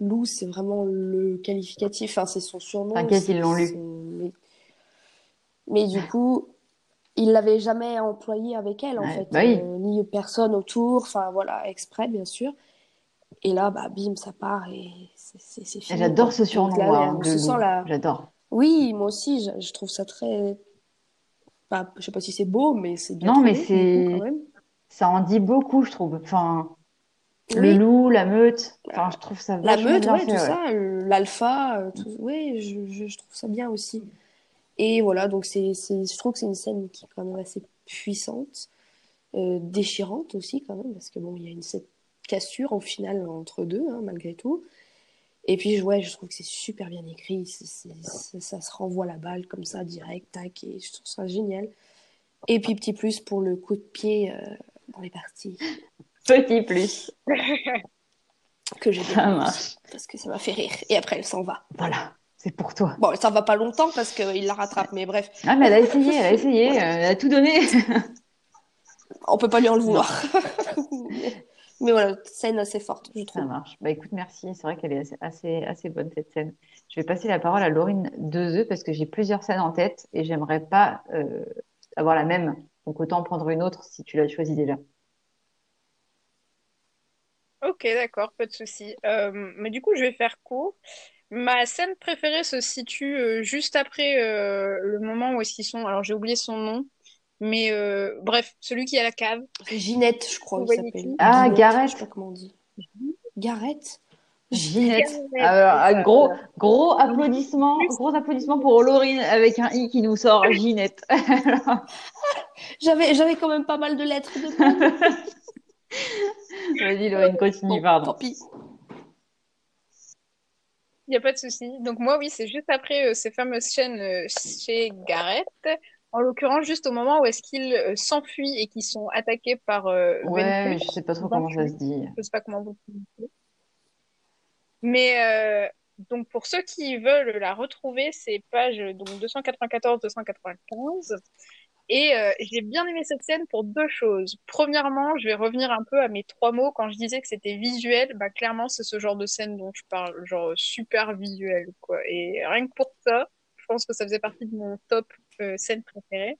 loup, c'est vraiment le qualificatif, enfin, c'est son surnom. T'inquiète, ils l'ont lu. Mais... du coup, il l'avait jamais employé avec elle, en fait. Bah euh, ni personne autour, enfin, voilà, exprès, bien sûr. Et là, bah, bim, ça part et c'est fini. J'adore ce surnom, là, J'adore. Oui, moi aussi, je, trouve ça très. Bah, je sais pas si c'est beau, mais c'est bien. Non, mais c'est ça en dit beaucoup, je trouve. Enfin, le loup, la meute. Enfin, je trouve ça La meute, ouais, tout ça, l'alpha, euh, oui, je, je, trouve ça bien aussi. Et voilà, donc c'est, je trouve que c'est une scène qui est quand même assez puissante, euh, déchirante aussi quand même, parce que bon, il y a une cette cassure au final entre deux, hein, malgré tout. Et puis, ouais, je trouve que c'est super bien écrit, ça se renvoie la balle comme ça, direct, tac, et je trouve ça génial. Et puis, petit plus pour le coup de pied euh, dans les parties. Petit plus. [LAUGHS] que j'ai Ça marche. Parce que ça m'a fait rire. Et après, elle s'en va. Voilà. C'est pour toi. Bon, ça va pas longtemps parce qu'il la rattrape, mais bref. Ah, mais elle a essayé, elle a essayé, elle a tout donné. [LAUGHS] On peut pas lui en le vouloir. [LAUGHS] mais voilà, scène assez forte, je trouve. Ça marche. Bah écoute, merci. C'est vrai qu'elle est assez, assez, bonne cette scène. Je vais passer la parole à Laurine Dezeux parce que j'ai plusieurs scènes en tête et j'aimerais pas euh, avoir la même. Donc autant prendre une autre si tu l'as choisi déjà. Ok, d'accord, pas de souci. Euh, mais du coup, je vais faire court. Ma scène préférée se situe euh, juste après euh, le moment où est-ce qu'ils sont. Alors, j'ai oublié son nom, mais bref, celui qui a la cave. Ginette, je crois s'appelle. Ah, Gareth. Je sais pas comment on dit. Gareth? Ginette. Alors, gros, gros applaudissements, gros applaudissements pour Laurine avec un i qui nous sort Ginette. [LAUGHS] j'avais, j'avais quand même pas mal de lettres dedans. [LAUGHS] Vas-y, Laurine, continue, pardon. Tant pis. Il n'y a pas de souci. Donc moi, oui, c'est juste après euh, ces fameuses chaînes euh, chez Gareth. En l'occurrence, juste au moment où est-ce qu'ils euh, s'enfuient et qu'ils sont attaqués par Ouais, je sais pas trop comment ça se dit. Je sais pas comment vous le Mais donc pour ceux qui veulent la retrouver, c'est page donc 294-295. Et euh, j'ai bien aimé cette scène pour deux choses. Premièrement, je vais revenir un peu à mes trois mots. Quand je disais que c'était visuel, bah clairement c'est ce genre de scène dont je parle, genre super visuel quoi. Et rien que pour ça, je pense que ça faisait partie de mon top euh, scène préférée.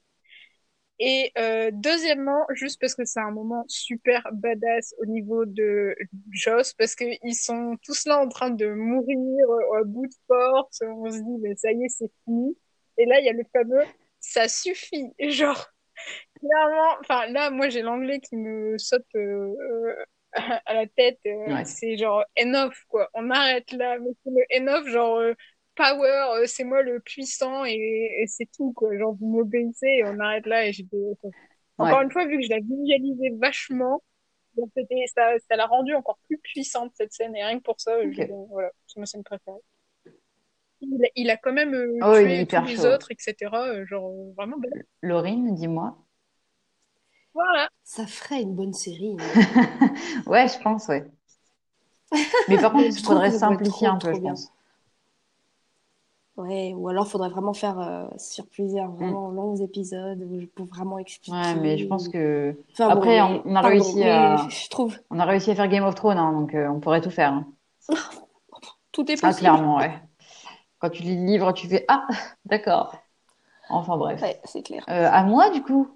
Et euh, deuxièmement, juste parce que c'est un moment super badass au niveau de Joss, parce que ils sont tous là en train de mourir euh, à bout de force. On se dit, mais ça y est, c'est fini. Et là, il y a le fameux, ça suffit. Genre, clairement, enfin là, moi j'ai l'anglais qui me saute euh, euh à la tête. Euh, c'est genre enough quoi. On arrête là, mais c'est le enough genre power, c'est moi le puissant et, c'est tout, quoi. Genre, vous m'obéissez et on arrête là et j'étais... Encore une fois, vu que je l'ai visualisé vachement, c'était, ça, ça l'a rendu encore plus puissante, cette scène, et rien que pour ça, voilà, c'est ma scène préférée. Il a, il a quand même euh, oh, tué tous les autres, etc. Euh, genre, vraiment belle. Laurine, dis-moi. Voilà. Ça ferait une bonne série. [LAUGHS] ouais, je pense, ouais. Mais par [LAUGHS] contre, il faudrait simplifier un peu, je pense. Ouais, ou alors il faudrait vraiment faire euh, sur plusieurs mm. vraiment longs épisodes pour vraiment expliquer. Ouais, mais je pense que après on, a réussi à [LAUGHS] je trouve on a réussi à faire Game of Thrones hein, donc euh, on pourrait tout faire. Hein. tout est ah, possible. Ah clairement, ouais. Quand tu lis le livre, tu fais ah [LAUGHS] d'accord. Enfin bref. Ouais, c'est clair. Euh, à moi du coup.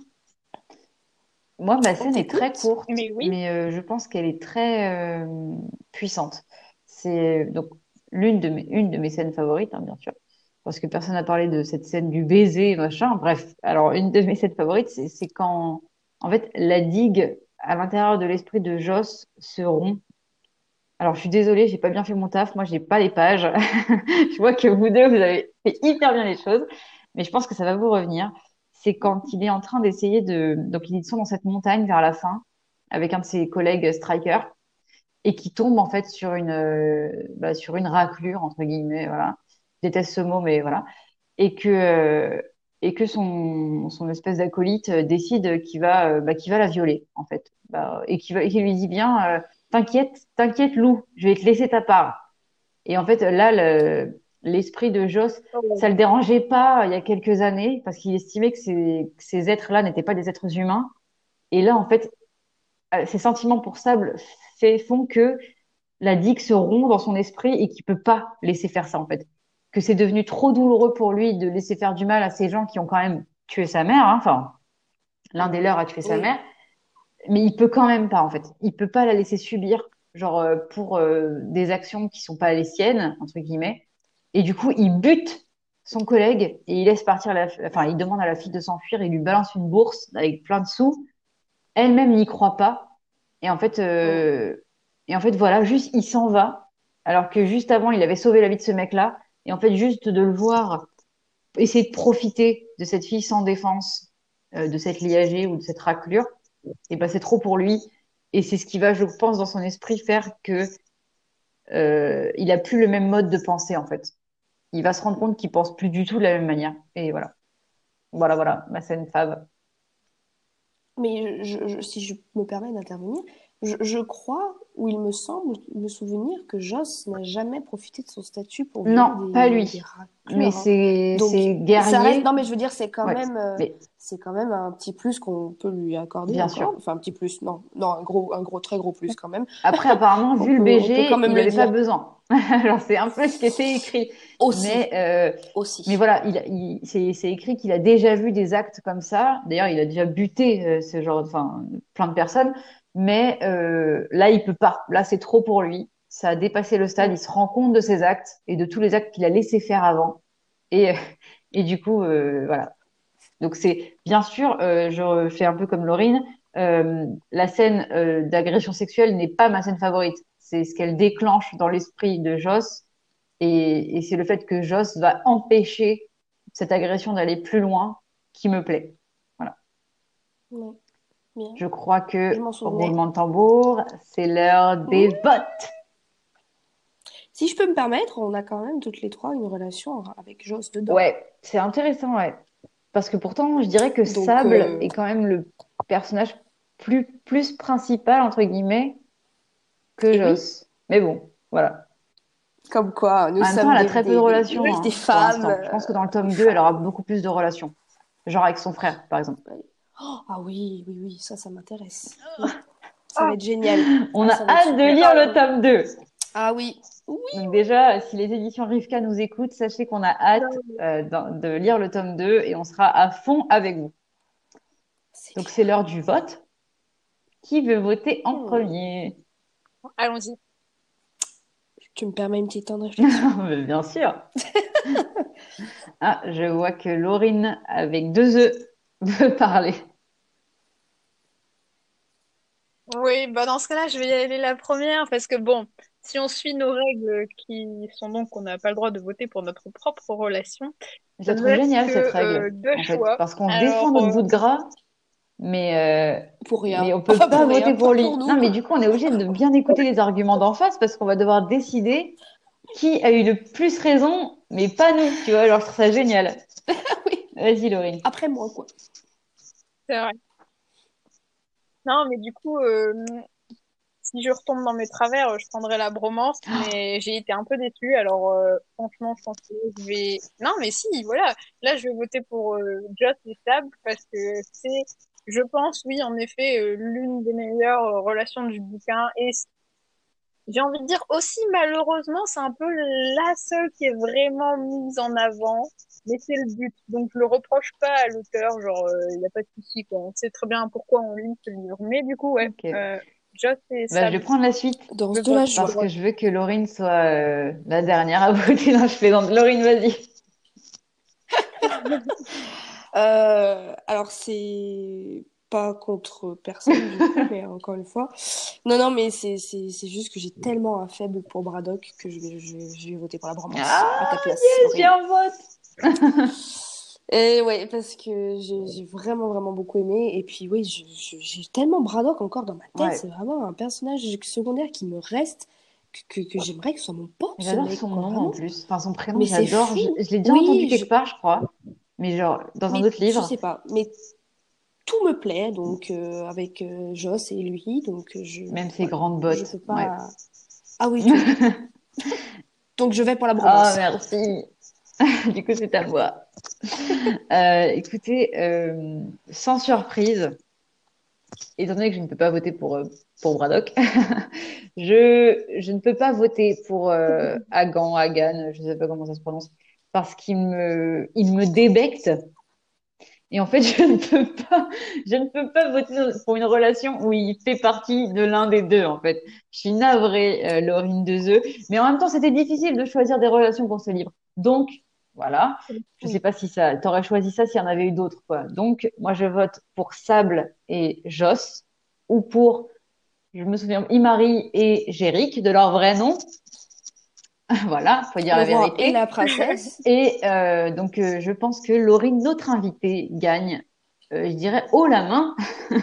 Moi, ma scène est très courte, mais, oui. mais je pense qu'elle est très puissante. C'est donc l'une de mes une de mes scènes favorites, hein, bien sûr parce que personne n'a parlé de cette scène du baiser, machin. Bref, alors une de mes scènes favorites, c'est quand, en fait, la digue à l'intérieur de l'esprit de Joss se rompt. Alors, je suis désolée, j'ai pas bien fait mon taf. Moi, j'ai pas les pages. [LAUGHS] je vois que vous deux, vous avez fait hyper bien les choses, mais je pense que ça va vous revenir. C'est quand il est en train d'essayer de, donc ils sont dans cette montagne vers la fin avec un de ses collègues strikers et qui tombe en fait sur une, euh, bah, sur une raclure entre guillemets, voilà déteste ce mot, mais voilà, et que euh, et que son, son espèce d'acolyte euh, décide qu'il va bah, va la violer en fait, bah, et qui qui lui dit bien t'inquiète t'inquiète Lou, je vais te laisser ta part. Et en fait là le, l'esprit de Joss, ça le dérangeait pas il y a quelques années parce qu'il estimait que ces, ces êtres-là n'étaient pas des êtres humains. Et là, en fait, ses sentiments pour Sable fait, font que la digue se rompt dans son esprit et qu'il peut pas laisser faire ça, en fait que c'est devenu trop douloureux pour lui de laisser faire du mal à ces gens qui ont quand même tué sa mère. Hein. Enfin, l'un des leurs a tué sa mère, mais il peut quand même pas en fait. Il peut pas la laisser subir, genre euh, pour euh, des actions qui sont pas les siennes entre guillemets. Et du coup, il bute son collègue et il laisse partir la, enfin, il demande à la fille de s'enfuir et lui balance une bourse avec plein de sous. Elle-même n'y croit pas. Et en fait, euh... et en fait, voilà, juste il s'en va. Alors que juste avant, il avait sauvé la vie de ce mec-là. Et en fait, juste de le voir essayer de profiter de cette fille sans défense, euh, de cette liagée ou de cette raclure, et ben c'est trop pour lui. Et c'est ce qui va, je pense, dans son esprit faire que euh, il a plus le même mode de pensée en fait. Il va se rendre compte qu'il pense plus du tout de la même manière. Et voilà, voilà, voilà, ma scène fave. Mais si je me permets d'intervenir, je, crois, ou il me semble me souvenir que Joss n'a jamais profité de son statut pour Non, pas lui. mais hein. c'est guerrier. non, mais je veux dire, c'est quand même, euh, c'est quand même un petit plus qu'on peut lui accorder. Bien sûr. Enfin, un petit plus. Non, non, un gros, un gros, très gros plus quand même. Après, apparemment, [LAUGHS] vu le BG, il n'avait pas besoin. [LAUGHS] Alors, c'est un peu ce qui était écrit. Aussi. Mais, euh, Aussi. mais voilà, il, il c'est écrit qu'il a déjà vu des actes comme ça. D'ailleurs, il a déjà buté euh, ce genre, enfin, plein de personnes. Mais euh, là, il peut pas. Là, c'est trop pour lui. Ça a dépassé le stade. Il se rend compte de ses actes et de tous les actes qu'il a laissé faire avant. Et, [LAUGHS] et du coup, euh, voilà. Donc c'est bien sûr, euh, je fais un peu comme Laurine. La scène d'agression sexuelle n'est pas ma scène favorite. C'est ce qu'elle déclenche dans l'esprit de Joss. Et, et c'est le fait que Joss va empêcher cette agression d'aller plus loin qui me plaît. Voilà. Je crois que roulement de tambour, c'est l'heure des votes. Si je peux me permettre, on a quand même toutes les trois une relation avec Joss dedans. Ouais, c'est intéressant, ouais. Parce que pourtant, je dirais que Sable euh, est quand même le personnage plus, plus principal, entre guillemets, que Joss. Mais bon, voilà. Comme quoi, nous en sommes temps, elle a très peu de relations. Hein, des femmes. Je pense que dans le tome 2, elle aura beaucoup plus de relations. Genre avec son frère, par exemple. Oh, ah oui, oui, oui, ça, ça m'intéresse. Ça va être génial. [LAUGHS] On a hâte de lire le tome 2. Ah oui. Donc déjà, si les éditions Rivka nous écoutent, sachez qu'on a hâte euh, de lire le tome 2 et on sera à fond avec vous. Donc c'est l'heure du vote. Qui veut voter en Hmm. premier? Allons-y. Tu me permets une petite temps de [LAUGHS] réflexion? Bien sûr. [LAUGHS] Ah, je vois que Laurine, avec deux œufs, veut parler. Oui, bah dans ce cas-là, je vais y aller la première parce que bon, si on suit nos règles qui sont donc qu'on n'a pas le droit de voter pour notre propre relation, Je la trouve laisse géniale que, cette euh, règle, deux en fait, choix. parce qu'on défend notre euh, bout de gras, mais, euh, Pour rien. mais on peut Enfin, pas pour rien, voter pour lui. pour nous. Non, mais du coup, on est obligé de bien écouter les arguments d'en face parce qu'on va devoir décider qui a eu le plus raison, mais pas nous, tu vois. Alors, je trouve ça génial. [LAUGHS] Oui. Vas-y, Laurine. Après moi, quoi. C'est vrai. Non, mais du coup, euh, si je retombe dans mes travers, je prendrai la bromance, mais j'ai été un peu déçue. Alors, euh, franchement, je pense que je vais. Non, mais si, voilà. Là, je vais voter pour euh, Joss et Sable parce que c'est, je pense, oui, en effet, euh, l'une des meilleures relations du bouquin. Et j'ai envie de dire aussi, malheureusement, c'est un peu la seule qui est vraiment mise en avant. Mais c'est le but. Donc, je le reproche pas à l'auteur. Genre, il n'y a pas de souci, quoi. On sait très bien pourquoi on lit ce livre. Mais du coup, ouais, Ok. euh, Joss et Bah, je vais prendre la suite la vote joie. parce que je veux que Laurine soit euh, la dernière à [LAUGHS] voter. Non, je plaisante. Laurine, vas-y. [LAUGHS] Euh, alors, c'est pas contre personne, du coup, mais encore une fois. Non, non, mais c'est c'est- c'est juste que j'ai tellement un faible pour Braddock que je vais, je vais, je vais voter pour la bromance Ah, à ta place. J'ai un vote. [LAUGHS] Et ouais, parce que j'ai vraiment, vraiment beaucoup aimé. Et puis, oui, j'ai tellement Braddock encore dans ma tête. Ouais. C'est vraiment un personnage secondaire qui me reste, que, que, j'aimerais que ce soit mon pote, J'adore son nom en plus. Enfin, son prénom, j'adore. Je, je l'ai déjà Oui, entendu quelque je- part, je crois. Mais genre, dans un autre livre. Je sais pas, mais tout me plaît, donc euh, avec euh, Joss et lui, donc je. Même ses ouais, grandes bottes. peux pas. Ouais. Ah oui, tout. [LAUGHS] donc je vais pour la Ah, bromance. merci. [LAUGHS] Du coup, c'est à moi. [LAUGHS] Euh, écoutez, euh, sans surprise, étant donné que je ne peux pas voter pour, euh, pour Braddock, [LAUGHS] je, je ne peux pas voter pour euh, Hagan, Hagan, je ne sais pas comment ça se prononce, parce qu'il me, il me débecte. Et en fait, je ne peux pas, je ne peux pas voter pour une relation où il fait partie de l'un des deux, en fait. Je suis navrée, euh, Laurine Dezeux. Mais en même temps, c'était difficile de choisir des relations pour ce livre. Donc, voilà. Je sais pas si ça, t'aurais choisi ça s'il y en avait eu d'autres, quoi. Donc, moi, je vote pour Sable et Joss, ou pour, je me souviens, Imari et Géric, de leur vrai nom. [LAUGHS] Voilà, faut dire la Le vérité. et la princesse. [LAUGHS] Et euh, donc, euh, je pense que Laurine, notre invitée, gagne, euh, je dirais, haut la main. [LAUGHS]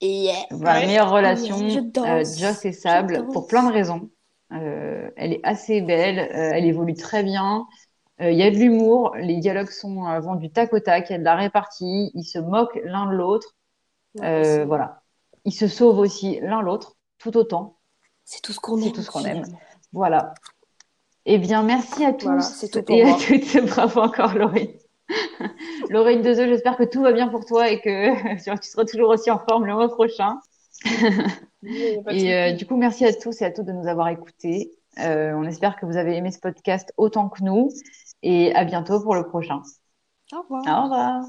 Yeah. Voilà, Ouais. meilleure relation, Joss et Sable, pour plein de raisons. Elle est assez belle, elle évolue très bien. Euh, Il y a de l'humour, les dialogues sont euh, vont du tac au tac, il y a de la répartie, ils se moquent l'un de l'autre. Ouais, Euh, voilà, ils se sauvent aussi l'un l'autre, tout autant. C'est tout ce qu'on C'est aime. tout ce qu'on aime. Voilà. Eh bien, merci à tous Voilà, c'est tout pour et à toutes. [LAUGHS] Bravo encore, Laurine. [LAUGHS] Laurine Dezeux, j'espère que tout va bien pour toi et que [LAUGHS] tu seras toujours aussi en forme le mois prochain. Et euh, du coup, merci à tous et à toutes de nous avoir écoutés. Euh, on espère que vous avez aimé ce podcast autant que nous. Et à bientôt pour le prochain. Au revoir. Au revoir.